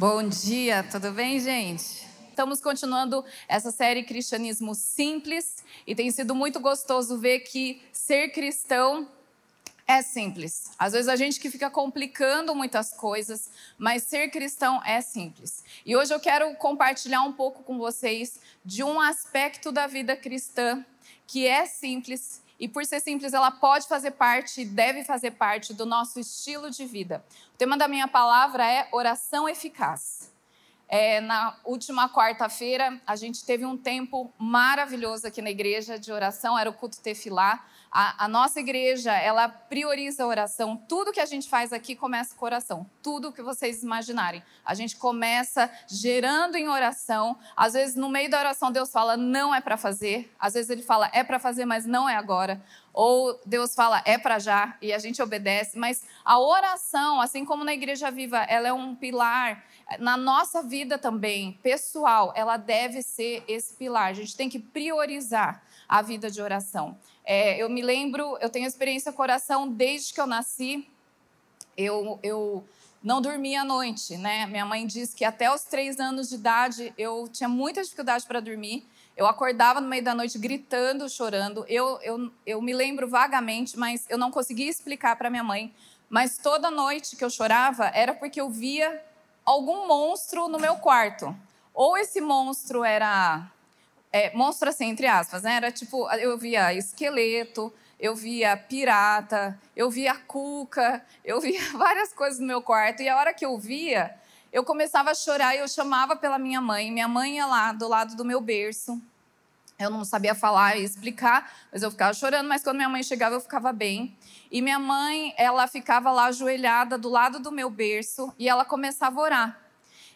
Bom dia, tudo bem, gente? Estamos continuando essa série Cristianismo Simples e tem sido muito gostoso ver que ser cristão é simples. Às vezes a gente que fica complicando muitas coisas, mas ser cristão é simples. E hoje eu quero compartilhar um pouco com vocês de um aspecto da vida cristã que é simples e por ser simples, ela pode fazer parte, deve fazer parte do nosso estilo de vida. O tema da minha palavra é oração eficaz. É, na última quarta-feira, a gente teve um tempo maravilhoso aqui na igreja de oração, era o culto tefilá. A, a, nossa igreja, ela prioriza a oração. Tudo que a gente faz aqui começa com oração. Tudo que vocês imaginarem. A gente começa gerando em oração. Às vezes, no meio da oração, Deus fala, não é para fazer. Às vezes, Ele fala, é para fazer, mas não é agora. Ou Deus fala, é para já, e a gente obedece. Mas a oração, assim como na Igreja Viva, ela é um pilar. Na nossa vida também, pessoal, ela deve ser esse pilar. A gente tem que priorizar a vida de oração. É, eu me lembro, eu tenho experiência com oração desde que eu nasci. Eu, eu não dormia à noite, né? Minha mãe disse que até os três anos de idade eu tinha muita dificuldade para dormir. Eu acordava no meio da noite gritando, chorando. Eu, eu, eu me lembro vagamente, mas eu não conseguia explicar para minha mãe. Mas toda noite que eu chorava era porque eu via algum monstro no meu quarto. Ou esse monstro era é, monstro assim, entre aspas, né? Era tipo, eu via esqueleto, eu via pirata, eu via cuca, eu via várias coisas no meu quarto. E a hora que eu via, eu começava a chorar e eu chamava pela minha mãe. Minha mãe ia lá do lado do meu berço. Eu não sabia falar e explicar, mas eu ficava chorando. Mas quando minha mãe chegava, eu ficava bem. E minha mãe, ela ficava lá ajoelhada do lado do meu berço e ela começava a orar.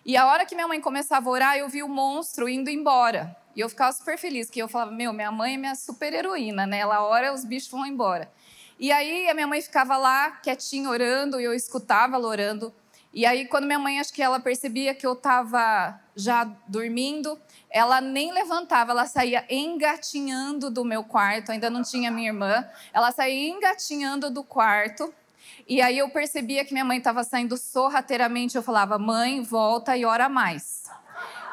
E a hora que minha mãe começava a orar, eu vi o monstro indo embora. E eu ficava super feliz, que eu falava, meu, minha mãe é minha super heroína, né? Ela ora, os bichos vão embora. E aí a minha mãe ficava lá, quietinha, orando, e eu escutava ela orando. E aí, quando minha mãe, acho que ela percebia que eu estava já dormindo, ela nem levantava, ela saía engatinhando do meu quarto, ainda não tinha minha irmã, ela saía engatinhando do quarto. E aí eu percebia que minha mãe estava saindo sorrateiramente, eu falava, mãe, volta e ora mais.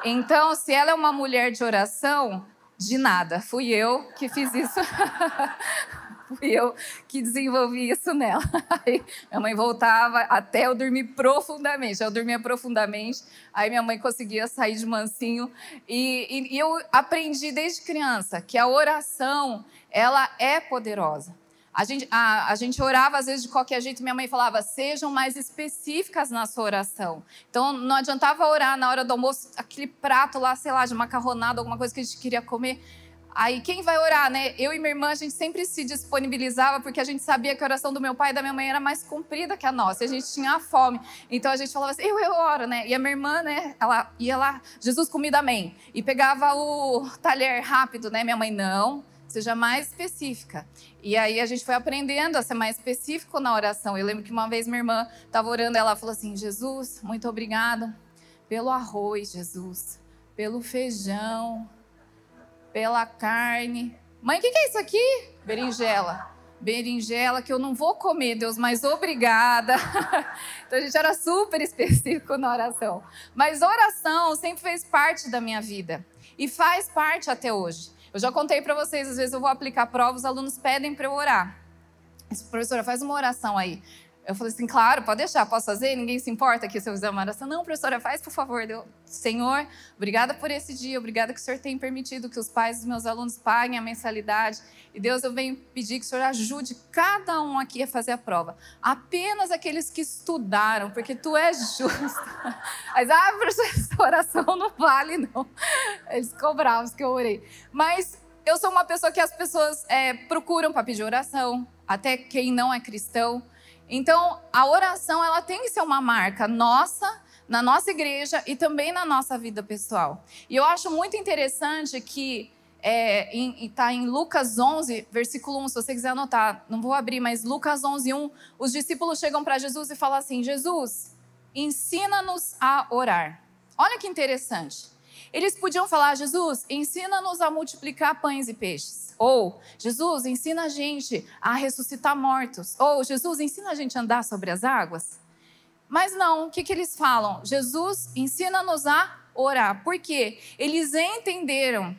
Então, se ela é uma mulher de oração, de nada. Fui eu que fiz isso. Fui eu que desenvolvi isso nela. Aí minha mãe voltava até eu dormir profundamente. Eu dormia profundamente, aí minha mãe conseguia sair de mansinho. E, e, e eu aprendi desde criança que a oração ela é poderosa. A gente, a, a gente orava às vezes de qualquer jeito, minha mãe falava, sejam mais específicas na sua oração. Então não adiantava orar na hora do almoço, aquele prato lá, sei lá, de macarronada, alguma coisa que a gente queria comer. Aí quem vai orar, né? Eu e minha irmã, a gente sempre se disponibilizava porque a gente sabia que a oração do meu pai e da minha mãe era mais comprida que a nossa. E a gente tinha fome. Então a gente falava assim, eu, eu oro, né? E a minha irmã, né? Ela ia lá, Jesus, comida, amém. E pegava o talher rápido, né? Minha mãe, não seja mais específica. E aí a gente foi aprendendo a ser mais específico na oração. Eu lembro que uma vez minha irmã estava orando, ela falou assim: Jesus, muito obrigada pelo arroz, Jesus, pelo feijão, pela carne. Mãe, o que, que é isso aqui? Berinjela. Berinjela que eu não vou comer, Deus, mas obrigada. então a gente era super específico na oração. Mas oração sempre fez parte da minha vida e faz parte até hoje. Eu já contei para vocês, às vezes eu vou aplicar prova, os alunos pedem para eu orar. Professora, faz uma oração aí. Eu falei assim, claro, pode deixar, posso fazer? Ninguém se importa que se eu fizer uma oração. Não, professora, faz, por favor. Deu, Senhor, obrigada por esse dia, obrigada que o Senhor tem permitido que os pais dos meus alunos paguem a mensalidade. E Deus, eu venho pedir que o Senhor ajude cada um aqui a fazer a prova. Apenas aqueles que estudaram, porque Tu és justo. Mas, ah, professora, oração não vale, não. Eles cobravam que eu orei. Mas eu sou uma pessoa que as pessoas é, procuram para pedir oração, até quem não é cristão. Então, a oração ela tem que ser uma marca nossa, na nossa igreja e também na nossa vida pessoal. E eu acho muito interessante que está é, em, tá em Lucas 11, versículo 1, se você quiser anotar, não vou abrir, mas Lucas 11, 1, os discípulos chegam para Jesus e falam assim: Jesus, ensina-nos a orar. Olha que interessante. Eles podiam falar: Jesus, ensina-nos a multiplicar pães e peixes. Ou, Jesus, ensina a gente a ressuscitar mortos. Ou, Jesus, ensina a gente a andar sobre as águas. Mas não, o que, que eles falam? Jesus ensina-nos a orar. Por quê? Eles entenderam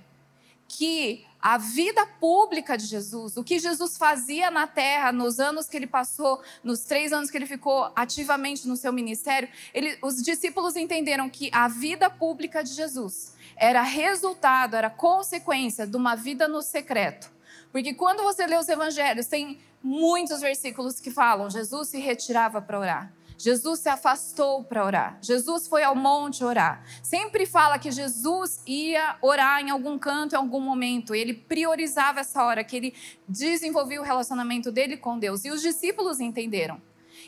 que a vida pública de Jesus, o que Jesus fazia na terra nos anos que ele passou, nos três anos que ele ficou ativamente no seu ministério, ele, os discípulos entenderam que a vida pública de Jesus era resultado, era consequência de uma vida no secreto. Porque quando você lê os evangelhos, tem muitos versículos que falam: Jesus se retirava para orar. Jesus se afastou para orar. Jesus foi ao monte orar. Sempre fala que Jesus ia orar em algum canto, em algum momento. Ele priorizava essa hora, que ele desenvolvia o relacionamento dele com Deus. E os discípulos entenderam.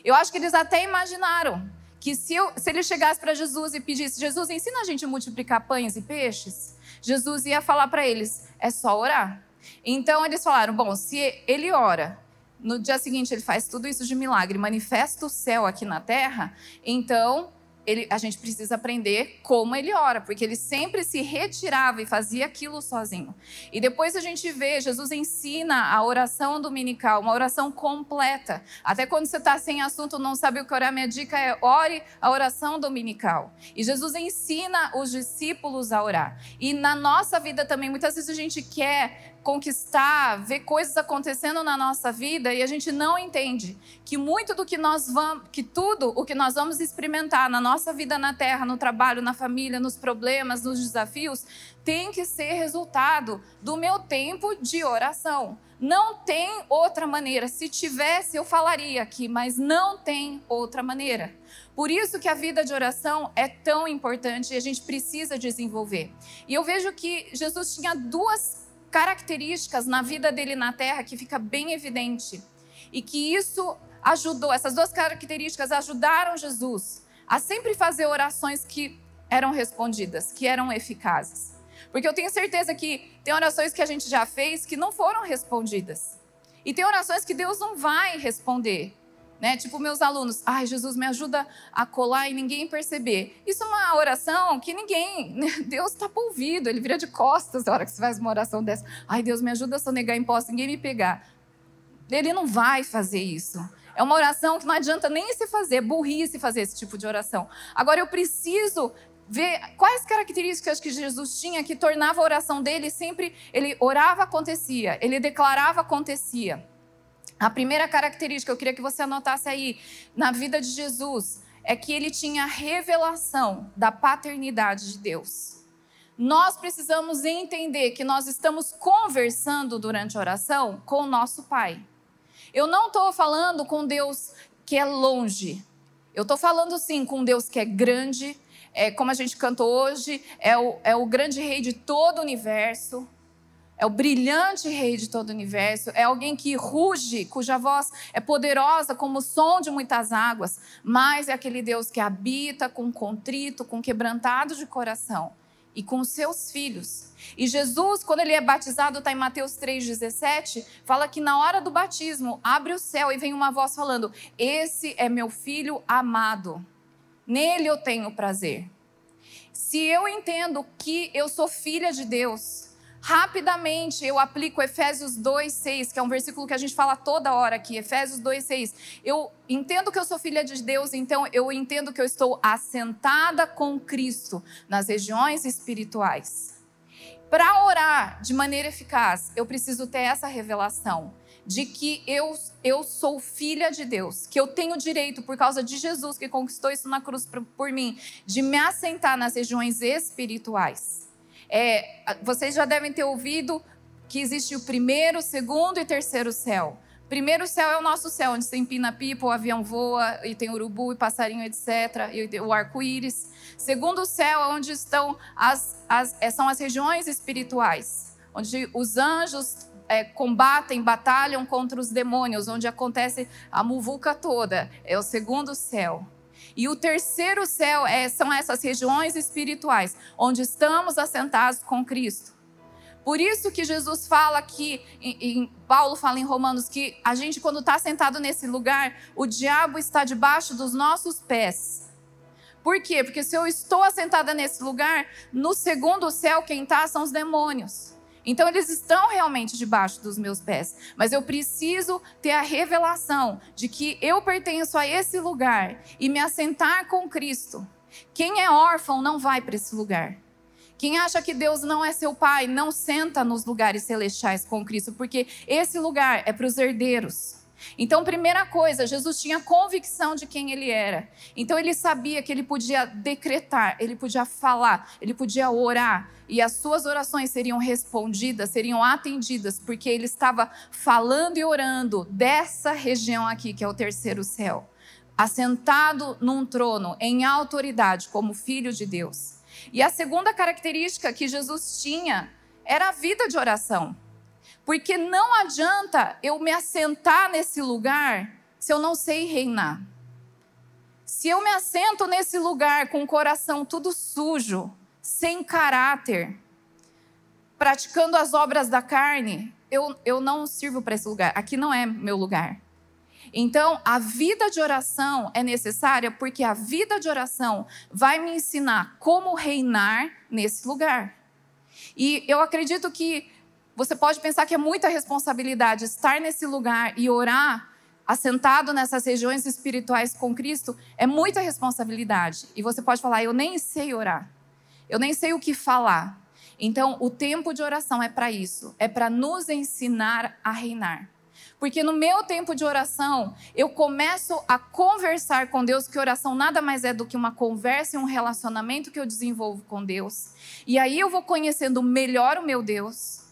Eu acho que eles até imaginaram que se, eu, se ele chegasse para Jesus e pedisse: Jesus, ensina a gente a multiplicar pães e peixes, Jesus ia falar para eles: é só orar. Então eles falaram: bom, se ele ora no dia seguinte ele faz tudo isso de milagre, manifesta o céu aqui na terra, então ele, a gente precisa aprender como ele ora, porque ele sempre se retirava e fazia aquilo sozinho. E depois a gente vê, Jesus ensina a oração dominical, uma oração completa. Até quando você está sem assunto, não sabe o que orar, minha dica é ore a oração dominical. E Jesus ensina os discípulos a orar. E na nossa vida também, muitas vezes a gente quer conquistar, ver coisas acontecendo na nossa vida e a gente não entende que muito do que nós vamos, que tudo o que nós vamos experimentar na nossa vida na terra, no trabalho, na família, nos problemas, nos desafios, tem que ser resultado do meu tempo de oração. Não tem outra maneira. Se tivesse, eu falaria aqui, mas não tem outra maneira. Por isso que a vida de oração é tão importante e a gente precisa desenvolver. E eu vejo que Jesus tinha duas características na vida dele na terra que fica bem evidente. E que isso ajudou, essas duas características ajudaram Jesus a sempre fazer orações que eram respondidas, que eram eficazes. Porque eu tenho certeza que tem orações que a gente já fez que não foram respondidas. E tem orações que Deus não vai responder. Né? Tipo, meus alunos, ai, Jesus, me ajuda a colar e ninguém perceber. Isso é uma oração que ninguém, né? Deus está ouvido, ele vira de costas na hora que você faz uma oração dessa. Ai, Deus, me ajuda a sonegar imposto, ninguém me pegar. Ele não vai fazer isso. É uma oração que não adianta nem se fazer, burrice fazer esse tipo de oração. Agora, eu preciso ver quais características que Jesus tinha que tornava a oração dele sempre, ele orava, acontecia, ele declarava, acontecia. A primeira característica, eu queria que você anotasse aí, na vida de Jesus, é que ele tinha revelação da paternidade de Deus. Nós precisamos entender que nós estamos conversando durante a oração com o nosso Pai. Eu não estou falando com Deus que é longe. Eu estou falando sim com Deus que é grande, é, como a gente cantou hoje, é o, é o grande rei de todo o universo é o brilhante rei de todo o universo, é alguém que ruge, cuja voz é poderosa como o som de muitas águas, mas é aquele Deus que habita com contrito, com quebrantado de coração e com seus filhos. E Jesus, quando ele é batizado, está em Mateus 3,17, fala que na hora do batismo abre o céu e vem uma voz falando: Esse é meu filho amado, nele eu tenho prazer. Se eu entendo que eu sou filha de Deus, Rapidamente eu aplico Efésios 2:6, que é um versículo que a gente fala toda hora aqui, Efésios 2:6. Eu entendo que eu sou filha de Deus, então eu entendo que eu estou assentada com Cristo nas regiões espirituais. Para orar de maneira eficaz, eu preciso ter essa revelação de que eu, eu sou filha de Deus, que eu tenho direito, por causa de Jesus que conquistou isso na cruz por, por mim, de me assentar nas regiões espirituais. É, vocês já devem ter ouvido que existe o primeiro, segundo e terceiro céu. Primeiro céu é o nosso céu, onde tem pina-pipa, o avião voa, e tem urubu e passarinho, etc., e o arco-íris. Segundo céu é onde estão as, as, é, são as regiões espirituais, onde os anjos é, combatem, batalham contra os demônios, onde acontece a muvuca toda. É o segundo céu. E o terceiro céu é, são essas regiões espirituais, onde estamos assentados com Cristo. Por isso que Jesus fala aqui, em, Paulo fala em Romanos, que a gente, quando está sentado nesse lugar, o diabo está debaixo dos nossos pés. Por quê? Porque se eu estou assentada nesse lugar, no segundo céu, quem está são os demônios. Então eles estão realmente debaixo dos meus pés, mas eu preciso ter a revelação de que eu pertenço a esse lugar e me assentar com Cristo. Quem é órfão não vai para esse lugar. Quem acha que Deus não é seu pai, não senta nos lugares celestiais com Cristo, porque esse lugar é para os herdeiros. Então, primeira coisa, Jesus tinha convicção de quem ele era. Então, ele sabia que ele podia decretar, ele podia falar, ele podia orar, e as suas orações seriam respondidas, seriam atendidas, porque ele estava falando e orando dessa região aqui, que é o terceiro céu, assentado num trono, em autoridade, como filho de Deus. E a segunda característica que Jesus tinha era a vida de oração. Porque não adianta eu me assentar nesse lugar se eu não sei reinar. Se eu me assento nesse lugar com o coração tudo sujo, sem caráter, praticando as obras da carne, eu, eu não sirvo para esse lugar. Aqui não é meu lugar. Então, a vida de oração é necessária porque a vida de oração vai me ensinar como reinar nesse lugar. E eu acredito que você pode pensar que é muita responsabilidade estar nesse lugar e orar assentado nessas regiões espirituais com Cristo, é muita responsabilidade. E você pode falar: eu nem sei orar, eu nem sei o que falar. Então, o tempo de oração é para isso, é para nos ensinar a reinar. Porque no meu tempo de oração, eu começo a conversar com Deus, que oração nada mais é do que uma conversa e um relacionamento que eu desenvolvo com Deus. E aí eu vou conhecendo melhor o meu Deus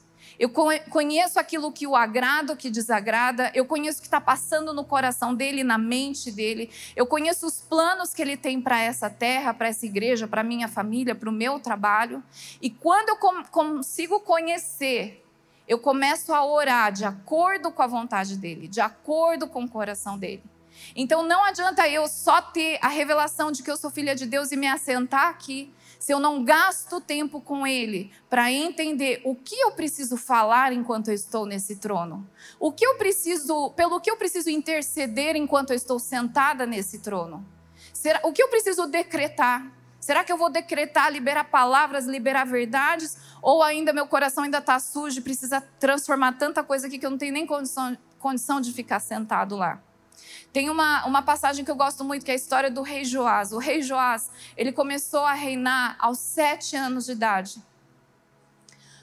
eu conheço aquilo que o agrada, o que desagrada. Eu conheço o que está passando no coração dele, na mente dele. Eu conheço os planos que ele tem para essa terra, para essa igreja, para minha família, para o meu trabalho. E quando eu consigo conhecer, eu começo a orar de acordo com a vontade dele, de acordo com o coração dele. Então não adianta eu só ter a revelação de que eu sou filha de Deus e me assentar aqui se eu não gasto tempo com Ele para entender o que eu preciso falar enquanto eu estou nesse trono, o que eu preciso, pelo que eu preciso interceder enquanto eu estou sentada nesse trono, Será, o que eu preciso decretar. Será que eu vou decretar, liberar palavras, liberar verdades? Ou ainda meu coração ainda está sujo e precisa transformar tanta coisa aqui que eu não tenho nem condição, condição de ficar sentado lá? Tem uma, uma passagem que eu gosto muito, que é a história do rei Joás. O rei Joás, ele começou a reinar aos sete anos de idade.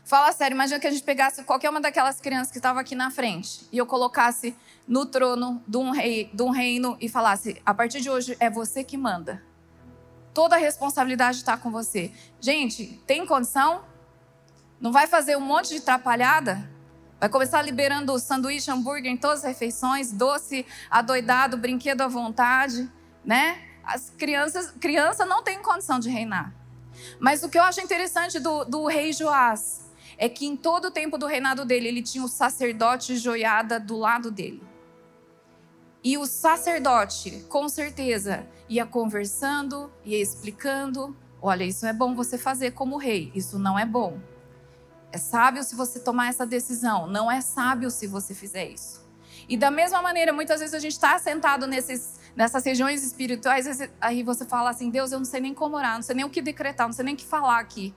Fala sério, imagina que a gente pegasse qualquer uma daquelas crianças que estava aqui na frente e eu colocasse no trono de um, rei, de um reino e falasse: a partir de hoje é você que manda. Toda a responsabilidade está com você. Gente, tem condição? Não vai fazer um monte de atrapalhada? Vai começar liberando sanduíche, hambúrguer em todas as refeições, doce adoidado, brinquedo à vontade, né? As crianças, criança não tem condição de reinar. Mas o que eu acho interessante do, do rei Joás é que em todo o tempo do reinado dele, ele tinha o sacerdote joiada do lado dele. E o sacerdote, com certeza, ia conversando, ia explicando: olha, isso é bom você fazer como rei, isso não é bom. É sábio se você tomar essa decisão, não é sábio se você fizer isso. E da mesma maneira, muitas vezes a gente está sentado nesses, nessas regiões espirituais, aí você fala assim: Deus, eu não sei nem como orar, não sei nem o que decretar, não sei nem o que falar aqui.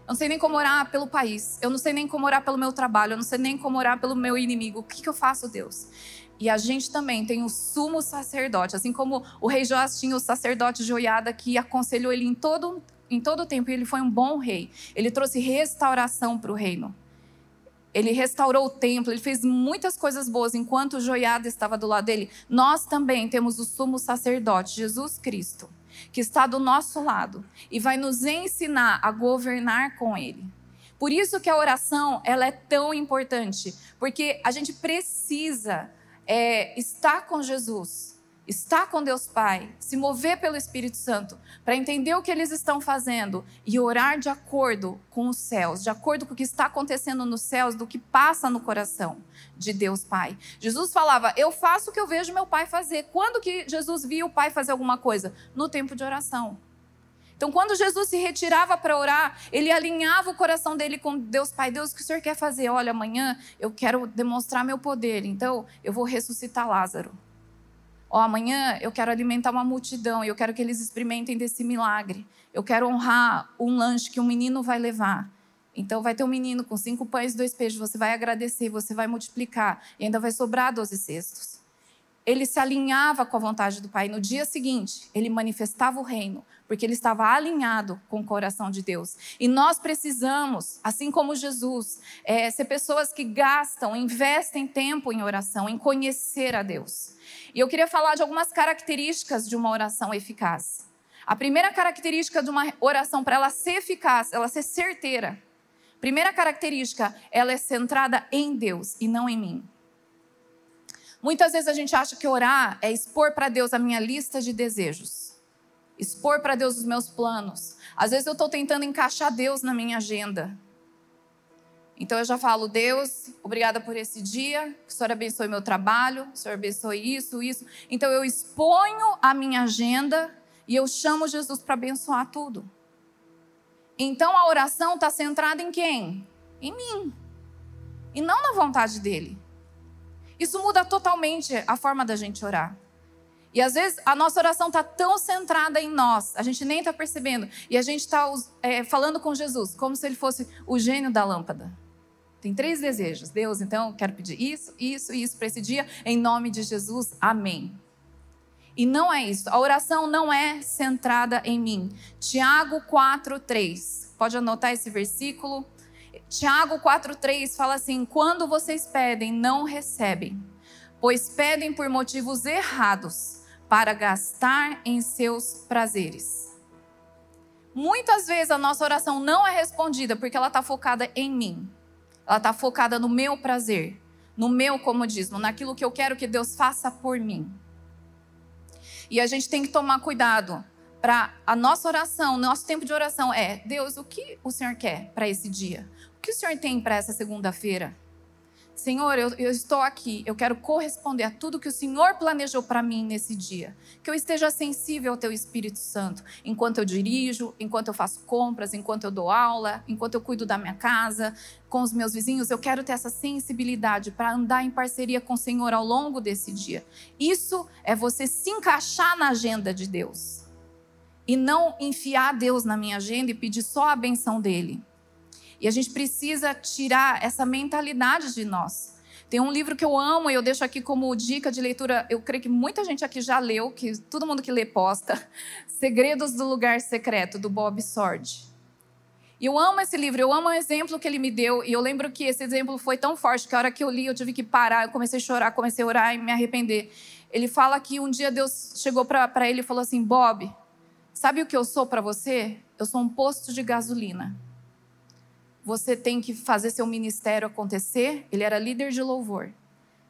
Eu não sei nem como orar pelo país, eu não sei nem como orar pelo meu trabalho, eu não sei nem como orar pelo meu inimigo. O que, que eu faço, Deus? E a gente também tem o sumo sacerdote, assim como o rei Joás tinha o sacerdote Joiada que aconselhou ele em todo em todo o tempo ele foi um bom rei. Ele trouxe restauração para o reino. Ele restaurou o templo, ele fez muitas coisas boas enquanto o joiada estava do lado dele. Nós também temos o sumo sacerdote, Jesus Cristo, que está do nosso lado e vai nos ensinar a governar com ele. Por isso que a oração ela é tão importante, porque a gente precisa é, estar com Jesus estar com Deus Pai, se mover pelo Espírito Santo, para entender o que eles estão fazendo e orar de acordo com os céus, de acordo com o que está acontecendo nos céus, do que passa no coração de Deus Pai. Jesus falava: Eu faço o que eu vejo meu Pai fazer. Quando que Jesus via o Pai fazer alguma coisa? No tempo de oração. Então, quando Jesus se retirava para orar, ele alinhava o coração dele com Deus Pai. Deus, o que o Senhor quer fazer? Olha, amanhã eu quero demonstrar meu poder, então eu vou ressuscitar Lázaro. Oh, amanhã eu quero alimentar uma multidão e eu quero que eles experimentem desse milagre. Eu quero honrar um lanche que um menino vai levar. Então vai ter um menino com cinco pães e dois peixes, você vai agradecer, você vai multiplicar e ainda vai sobrar doze cestos. Ele se alinhava com a vontade do Pai. No dia seguinte, ele manifestava o reino, porque ele estava alinhado com o coração de Deus. E nós precisamos, assim como Jesus, é, ser pessoas que gastam, investem tempo em oração, em conhecer a Deus. E eu queria falar de algumas características de uma oração eficaz. A primeira característica de uma oração, para ela ser eficaz, ela ser certeira, Primeira característica, ela é centrada em Deus e não em mim. Muitas vezes a gente acha que orar é expor para Deus a minha lista de desejos, expor para Deus os meus planos. Às vezes eu estou tentando encaixar Deus na minha agenda. Então eu já falo, Deus, obrigada por esse dia, que o Senhor abençoe meu trabalho, o Senhor abençoe isso, isso. Então eu exponho a minha agenda e eu chamo Jesus para abençoar tudo. Então a oração está centrada em quem? Em mim. E não na vontade dele. Isso muda totalmente a forma da gente orar. E às vezes a nossa oração está tão centrada em nós, a gente nem está percebendo. E a gente está é, falando com Jesus, como se ele fosse o gênio da lâmpada. Tem três desejos. Deus, então, quero pedir isso, isso e isso para esse dia, em nome de Jesus. Amém. E não é isso. A oração não é centrada em mim. Tiago 4:3. Pode anotar esse versículo? Tiago 4:3 fala assim: "Quando vocês pedem, não recebem, pois pedem por motivos errados, para gastar em seus prazeres." Muitas vezes a nossa oração não é respondida porque ela está focada em mim. Ela está focada no meu prazer, no meu comodismo, naquilo que eu quero que Deus faça por mim. E a gente tem que tomar cuidado para a nossa oração, nosso tempo de oração é: Deus, o que o Senhor quer para esse dia? O que o Senhor tem para essa segunda-feira? Senhor, eu, eu, estou aqui, eu quero corresponder a tudo que o Senhor planejou para mim nesse dia. Que eu esteja sensível ao Teu Espírito Santo, enquanto eu dirijo, enquanto eu faço compras, enquanto eu dou aula, enquanto eu cuido da minha casa, com os meus vizinhos. Eu quero ter essa sensibilidade para andar em parceria com o Senhor ao longo desse dia. Isso é você se encaixar na agenda de Deus. E não enfiar Deus na minha agenda e pedir só a benção dele. E a gente precisa tirar essa mentalidade de nós. Tem um livro que eu amo e eu deixo aqui como dica de leitura. Eu creio que muita gente aqui já leu, que todo mundo que lê posta. Segredos do Lugar Secreto, do Bob Sword. E eu amo esse livro, eu amo o exemplo que ele me deu. E eu lembro que esse exemplo foi tão forte que a hora que eu li, eu tive que parar. Eu comecei a chorar, comecei a orar e me arrepender. Ele fala que um dia Deus chegou para ele e falou assim: Bob, sabe o que eu sou para você? Eu sou um posto de gasolina você tem que fazer seu ministério acontecer. Ele era líder de louvor.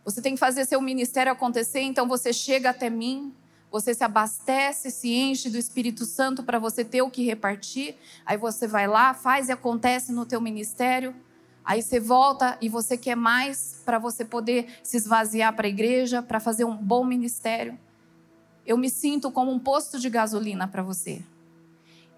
Você tem que fazer seu ministério acontecer, então você chega até mim, você se abastece, se enche do Espírito Santo para você ter o que repartir. Aí você vai lá, faz e acontece no teu ministério. Aí você volta e você quer mais para você poder se esvaziar para a igreja, para fazer um bom ministério. Eu me sinto como um posto de gasolina para você.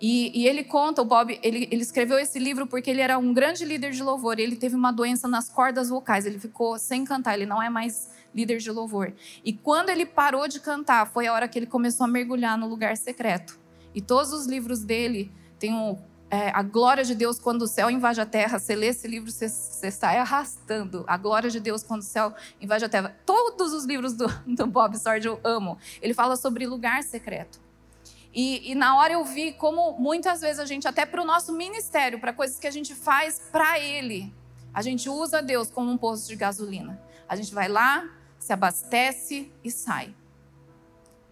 E, e, ele conta, o Bob, ele, ele, escreveu esse livro porque ele era um grande líder de louvor. Ele teve uma doença nas cordas vocais, ele ficou sem cantar, ele não é mais líder de louvor. E quando ele parou de cantar, foi a hora que ele começou a mergulhar no lugar secreto. E todos os livros dele têm um, é, a glória de Deus quando o céu invade a terra. Você lê esse livro, você, você sai arrastando. A glória de Deus quando o céu invade a terra. Todos os livros do, do Bob Sword eu amo. Ele fala sobre lugar secreto. E, e, na hora eu vi como muitas vezes a gente, até para o nosso ministério, para coisas que a gente faz para Ele, a gente usa Deus como um posto de gasolina. A gente vai lá, se abastece e sai.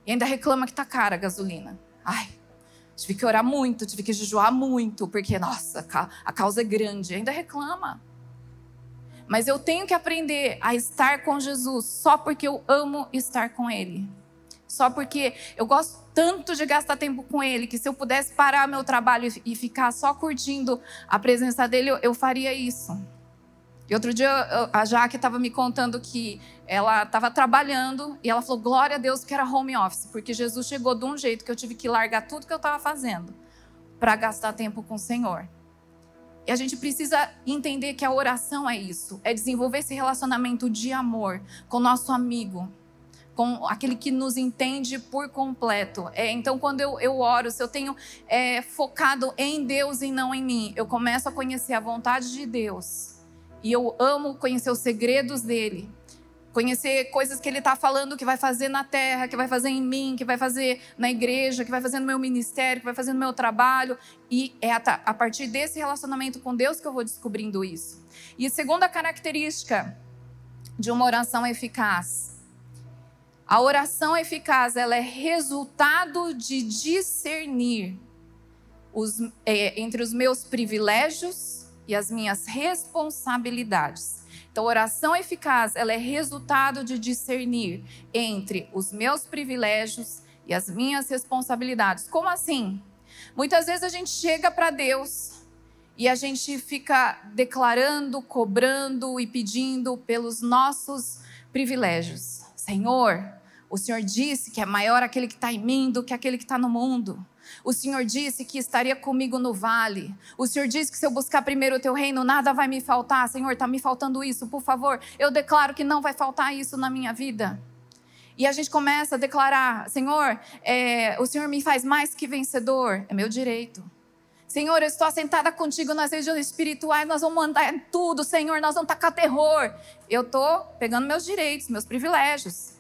E ainda reclama que está cara a gasolina. Ai, tive que orar muito, tive que jejuar muito, porque, nossa, a causa é grande. Ainda reclama. Mas eu tenho que aprender a estar com Jesus só porque eu amo estar com Ele. Só porque eu gosto tanto de gastar tempo com ele que se eu pudesse parar meu trabalho e ficar só curtindo a presença dele, eu, eu faria isso. E outro dia a Jaque estava me contando que ela estava trabalhando e ela falou: Glória a Deus que era home office, porque Jesus chegou de um jeito que eu tive que largar tudo que eu estava fazendo para gastar tempo com o Senhor. E a gente precisa entender que a oração é isso, é desenvolver esse relacionamento de amor com o nosso amigo, com aquele que nos entende por completo. É, então, quando eu, eu oro, se eu tenho é, focado em Deus e não em mim, eu começo a conhecer a vontade de Deus. E eu amo conhecer os segredos dele. Conhecer coisas que ele está falando que vai fazer na terra, que vai fazer em mim, que vai fazer na igreja, que vai fazer no meu ministério, que vai fazer no meu trabalho. E é a partir desse relacionamento com Deus que eu vou descobrindo isso. E a segunda característica de uma oração eficaz a oração eficaz ela é resultado de discernir os, é, entre os meus privilégios e as minhas responsabilidades. Então, oração eficaz ela é resultado de discernir entre os meus privilégios e as minhas responsabilidades. Como assim? Muitas vezes a gente chega para Deus e a gente fica declarando, cobrando e pedindo pelos nossos privilégios. Senhor, o Senhor disse que é maior aquele que está em mim do que aquele que está no mundo. O Senhor disse que estaria comigo no vale. O Senhor disse que se eu buscar primeiro o teu reino, nada vai me faltar. Senhor, está me faltando isso, por favor. Eu declaro que não vai faltar isso na minha vida. E a gente começa a declarar: Senhor, é, o Senhor me faz mais que vencedor. É meu direito. Senhor, eu estou assentada contigo nas regiões espirituais, nós vamos mandar tudo, Senhor, nós vamos tacar terror. Eu estou pegando meus direitos, meus privilégios.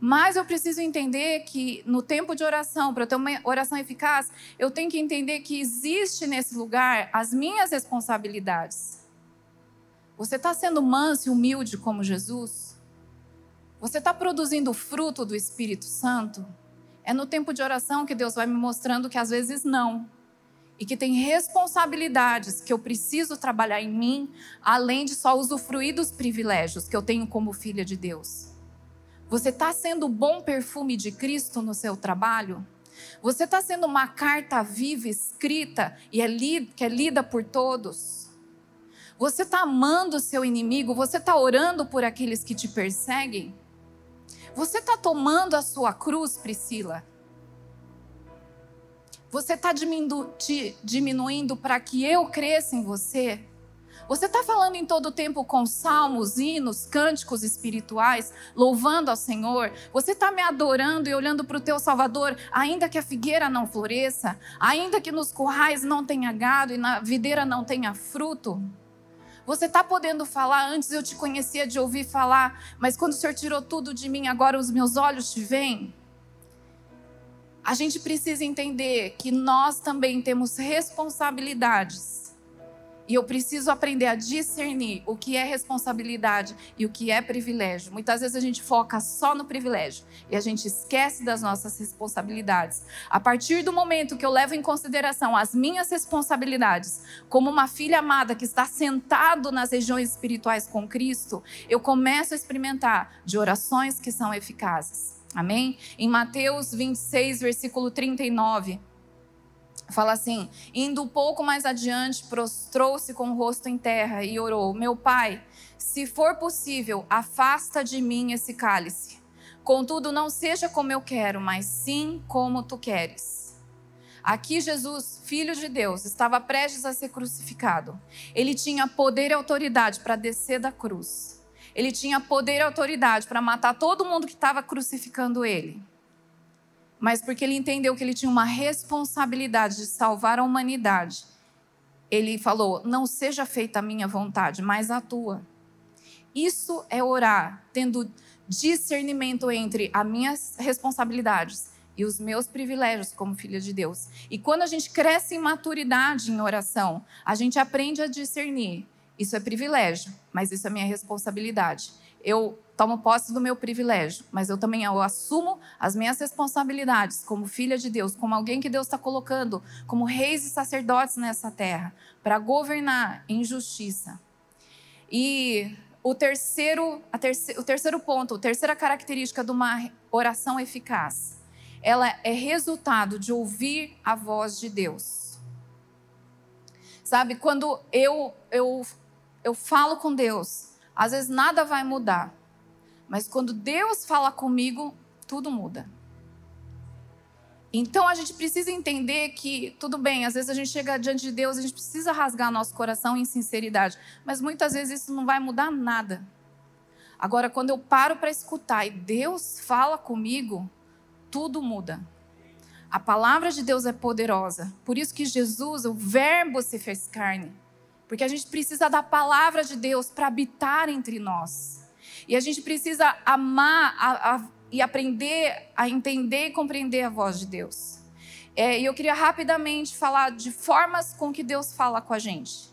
Mas eu preciso entender que no tempo de oração, para eu ter uma oração eficaz, eu tenho que entender que existe nesse lugar as minhas responsabilidades. Você está sendo manso e humilde como Jesus? Você está produzindo o fruto do Espírito Santo? É no tempo de oração que Deus vai me mostrando que às vezes não e que tem responsabilidades que eu preciso trabalhar em mim, além de só usufruir dos privilégios que eu tenho como filha de Deus. Você está sendo o bom perfume de Cristo no seu trabalho? Você está sendo uma carta viva, escrita e é lida, que é lida por todos? Você está amando o seu inimigo? Você está orando por aqueles que te perseguem? Você está tomando a sua cruz, Priscila? Você está diminu diminuindo para que eu cresça em você? Você está falando em todo o tempo com salmos, hinos, cânticos espirituais, louvando ao Senhor? Você está me adorando e olhando para o teu Salvador, ainda que a figueira não floresça, ainda que nos currais não tenha gado e na videira não tenha fruto? Você está podendo falar, antes eu te conhecia de ouvir falar, mas quando o Senhor tirou tudo de mim, agora os meus olhos te veem? a gente precisa entender que nós também temos responsabilidades. E eu preciso aprender a discernir o que é responsabilidade e o que é privilégio. Muitas vezes a gente foca só no privilégio e a gente esquece das nossas responsabilidades. A partir do momento que eu levo em consideração as minhas responsabilidades, como uma filha amada que está sentado nas regiões espirituais com Cristo, eu começo a experimentar de orações que são eficazes. Amém? Em Mateus 26, versículo 39, fala assim: Indo um pouco mais adiante, prostrou-se com o rosto em terra e orou: Meu pai, se for possível, afasta de mim esse cálice. Contudo, não seja como eu quero, mas sim como tu queres. Aqui Jesus, filho de Deus, estava prestes a ser crucificado. Ele tinha poder e autoridade para descer da cruz ele tinha poder e autoridade para matar todo mundo que estava crucificando ele. Mas porque ele entendeu que ele tinha uma responsabilidade de salvar a humanidade, ele falou: Não seja feita a minha vontade, mas a tua. Isso é orar, tendo discernimento entre as minhas responsabilidades e os meus privilégios como filha de Deus. E quando a gente cresce em maturidade em oração, a gente aprende a discernir isso é privilégio, mas isso é minha responsabilidade. Eu tomo posse do meu privilégio, mas eu também eu assumo as minhas responsabilidades como filha de Deus, como alguém que Deus está colocando como reis e sacerdotes nessa terra, para governar em justiça. E o terceiro, terce, o terceiro ponto, a terceira característica de uma oração eficaz, ela é resultado de ouvir a voz de Deus. Sabe, quando eu, eu eu falo com Deus, às vezes nada vai mudar. Mas quando Deus fala comigo, tudo muda. Então a gente precisa entender que, tudo bem, às vezes a gente chega diante de Deus, a gente precisa rasgar nosso coração em sinceridade, mas muitas vezes isso não vai mudar nada. Agora, quando eu paro para escutar e Deus fala comigo, tudo muda. A palavra de Deus é poderosa. Por isso que Jesus, o Verbo, se fez carne. Porque a gente precisa da palavra de Deus para habitar entre nós. E a gente precisa amar a, a, e aprender a entender e compreender a voz de Deus. É, e eu queria rapidamente falar de formas com que Deus fala com a gente.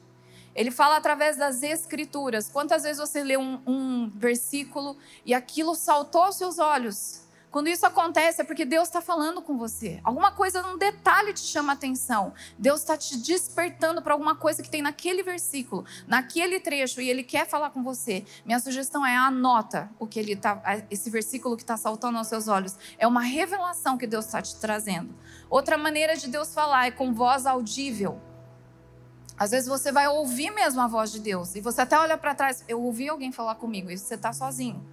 Ele fala através das escrituras. Quantas vezes você lê um, um versículo e aquilo saltou aos seus olhos? Quando isso acontece é porque Deus está falando com você. Alguma coisa, um detalhe te chama a atenção. Deus está te despertando para alguma coisa que tem naquele versículo, naquele trecho, e Ele quer falar com você. Minha sugestão é anota o que ele tá, esse versículo que está saltando aos seus olhos. É uma revelação que Deus está te trazendo. Outra maneira de Deus falar é com voz audível. Às vezes você vai ouvir mesmo a voz de Deus e você até olha para trás. Eu ouvi alguém falar comigo e você está sozinho.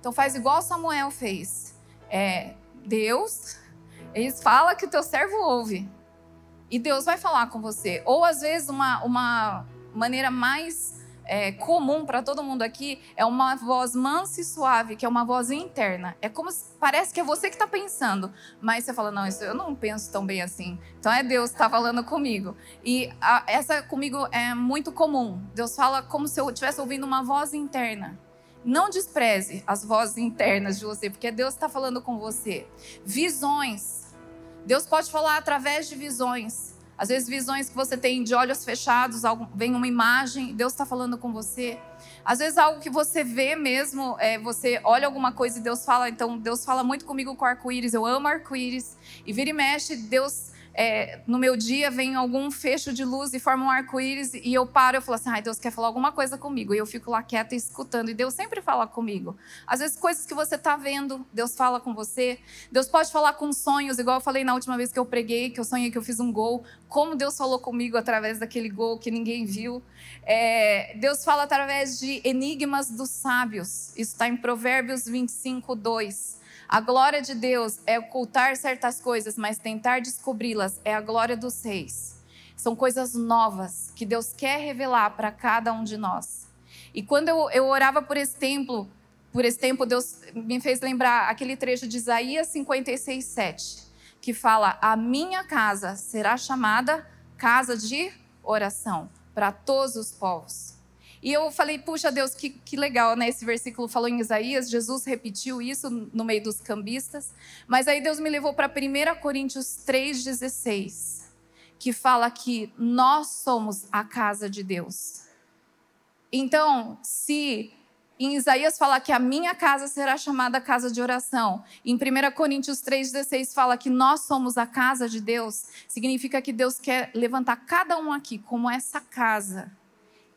Então faz igual Samuel fez é, Deus, eles falam que o teu servo ouve. E Deus vai falar com você. Ou às vezes uma, uma maneira mais é, comum para todo mundo aqui é uma voz mansa e suave, que é uma voz interna. É como se, parece que é você que está pensando, mas você fala não, isso eu não penso tão bem assim. Então é Deus que está falando comigo. E a, essa comigo é muito comum. Deus fala como se eu estivesse ouvindo uma voz interna. Não despreze as vozes internas de você, porque Deus está falando com você. Visões. Deus pode falar através de visões. Às vezes, visões que você tem de olhos fechados, vem uma imagem, Deus está falando com você. Às vezes, algo que você vê mesmo, é, você olha alguma coisa e Deus fala. Então, Deus fala muito comigo com arco-íris. Eu amo arco-íris. E vira e mexe, Deus é, no meu dia vem algum fecho de luz e forma um arco-íris e eu paro e falo assim, ai, Deus quer falar alguma coisa comigo. E eu fico lá quieta escutando. E Deus sempre fala comigo. Às vezes, coisas que você está vendo, Deus fala com você. Deus pode falar com sonhos, igual eu falei na última vez que eu preguei, que eu sonhei que eu fiz um gol. Como Deus falou comigo através daquele gol que ninguém viu. É, Deus fala através de enigmas dos sábios. Isso está em Provérbios 25, 2. A glória de Deus é ocultar certas coisas, mas tentar descobri-las é a glória dos reis. São coisas novas que Deus quer revelar para cada um de nós. E quando eu, eu orava por esse templo, por esse tempo, Deus me fez lembrar aquele trecho de Isaías 56, 7, que fala: A minha casa será chamada casa de oração para todos os povos. E eu falei, puxa Deus, que, que legal, né? Esse versículo falou em Isaías, Jesus repetiu isso no meio dos cambistas. Mas aí Deus me levou para 1 Coríntios 3,16, que fala que nós somos a casa de Deus. Então, se em Isaías fala que a minha casa será chamada casa de oração. Em 1 Coríntios 3,16 fala que nós somos a casa de Deus. Significa que Deus quer levantar cada um aqui como essa casa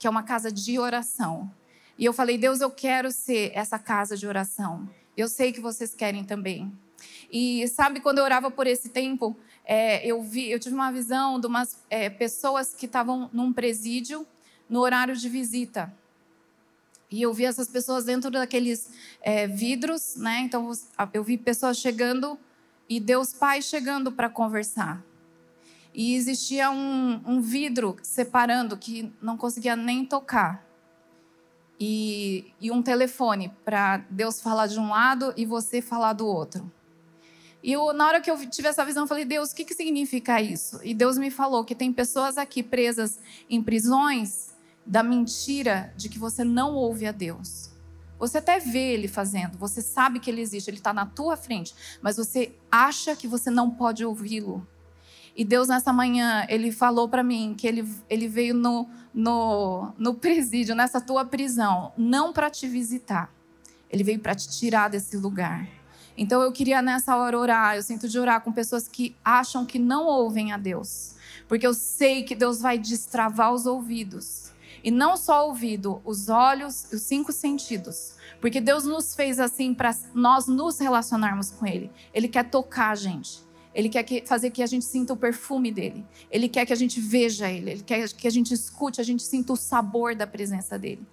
que é uma casa de oração. E eu falei, Deus, eu quero ser essa casa de oração. Eu sei que vocês querem também. E sabe, quando eu orava por esse tempo, é, eu vi, eu tive uma visão de umas é, pessoas que estavam num presídio no horário de visita. E eu vi essas pessoas dentro daqueles é, vidros, né? Então eu vi pessoas chegando e Deus Pai chegando para conversar e existia um, um vidro separando que não conseguia nem tocar. E, e um telefone para Deus falar de um lado e você falar do outro. E eu, na hora que eu tive essa visão, eu falei, Deus, o que, que significa isso? E Deus me falou que tem pessoas aqui presas em prisões da mentira de que você não ouve a Deus. Você até vê ele fazendo, você sabe que ele existe, ele está na tua frente, mas você acha que você não pode ouvi-lo. E Deus, nessa manhã, Ele falou para mim que ele, ele veio no, no, no presídio, nessa tua prisão, não para te visitar. Ele veio para te tirar desse lugar. Então eu queria nessa hora orar. Eu sinto de orar com pessoas que acham que não ouvem a Deus. Porque eu sei que Deus vai destravar os ouvidos. E não só o ouvido, os olhos, os cinco sentidos. Porque Deus nos fez assim para nós nos relacionarmos com Ele. Ele quer tocar a gente. Ele quer que, fazer que a gente sinta o perfume dele. Ele quer que a gente veja ele. Ele quer que a gente escute, a gente sinta o sabor da presença dele.